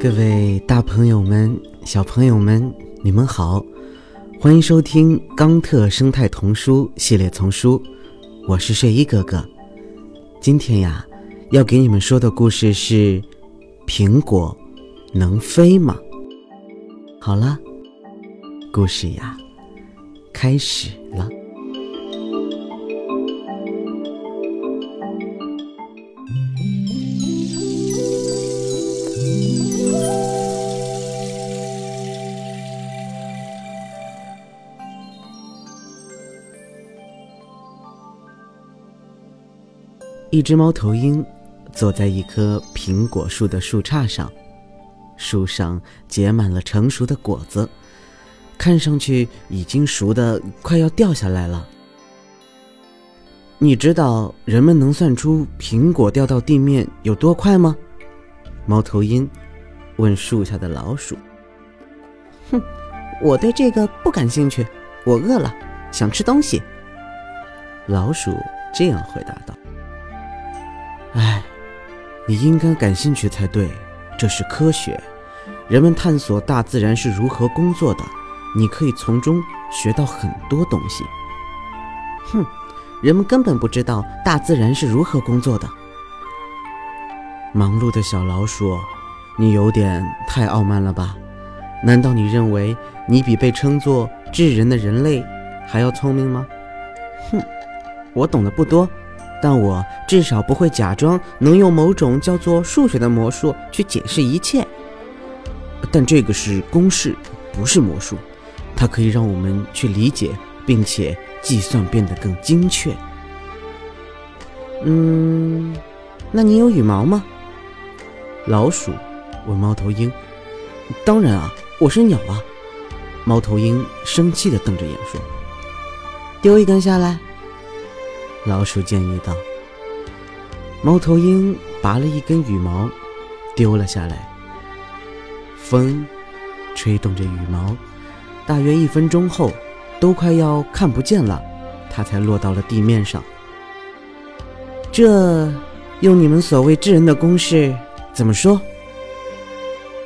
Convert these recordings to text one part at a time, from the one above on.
各位大朋友们、小朋友们，你们好，欢迎收听《冈特生态童书系列丛书》，我是睡衣哥哥。今天呀，要给你们说的故事是：苹果能飞吗？好了，故事呀，开始了。一只猫头鹰坐在一棵苹果树的树杈上，树上结满了成熟的果子，看上去已经熟的快要掉下来了。你知道人们能算出苹果掉到地面有多快吗？猫头鹰问树下的老鼠。哼，我对这个不感兴趣，我饿了，想吃东西。老鼠这样回答道。你应该感兴趣才对，这是科学。人们探索大自然是如何工作的，你可以从中学到很多东西。哼，人们根本不知道大自然是如何工作的。忙碌的小老鼠，你有点太傲慢了吧？难道你认为你比被称作智人的人类还要聪明吗？哼，我懂得不多。但我至少不会假装能用某种叫做数学的魔术去解释一切。但这个是公式，不是魔术，它可以让我们去理解，并且计算变得更精确。嗯，那你有羽毛吗？老鼠问猫头鹰。当然啊，我是鸟啊。猫头鹰生气地瞪着眼说：“丢一根下来。”老鼠建议道：“猫头鹰拔了一根羽毛，丢了下来。风吹动着羽毛，大约一分钟后，都快要看不见了，它才落到了地面上。这用你们所谓智人的公式怎么说？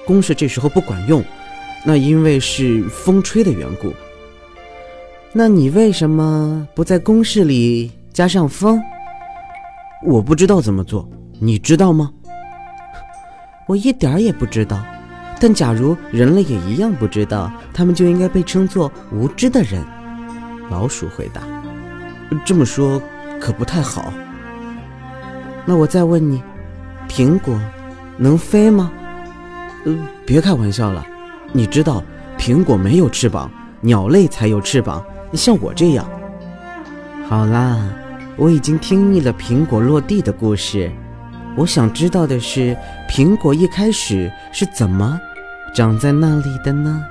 公式这时候不管用，那因为是风吹的缘故。那你为什么不在公式里？”加上风，我不知道怎么做，你知道吗？我一点儿也不知道。但假如人类也一样不知道，他们就应该被称作无知的人。老鼠回答：“这么说可不太好。”那我再问你，苹果能飞吗？呃，别开玩笑了。你知道，苹果没有翅膀，鸟类才有翅膀，像我这样。好啦。我已经听腻了苹果落地的故事，我想知道的是，苹果一开始是怎么长在那里的呢？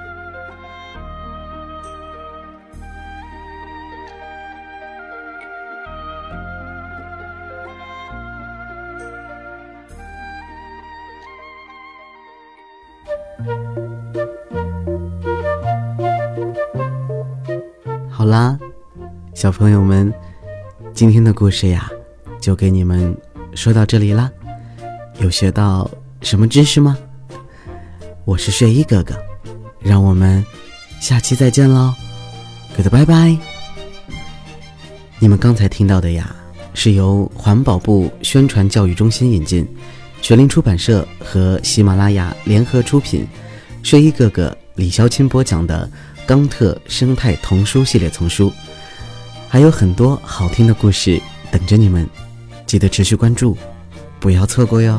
好啦，小朋友们。今天的故事呀，就给你们说到这里啦。有学到什么知识吗？我是睡衣哥哥，让我们下期再见喽，good 拜拜。你们刚才听到的呀，是由环保部宣传教育中心引进，全林出版社和喜马拉雅联合出品，睡衣哥哥李潇钦播讲的《冈特生态童书系列丛书》。还有很多好听的故事等着你们，记得持续关注，不要错过哟。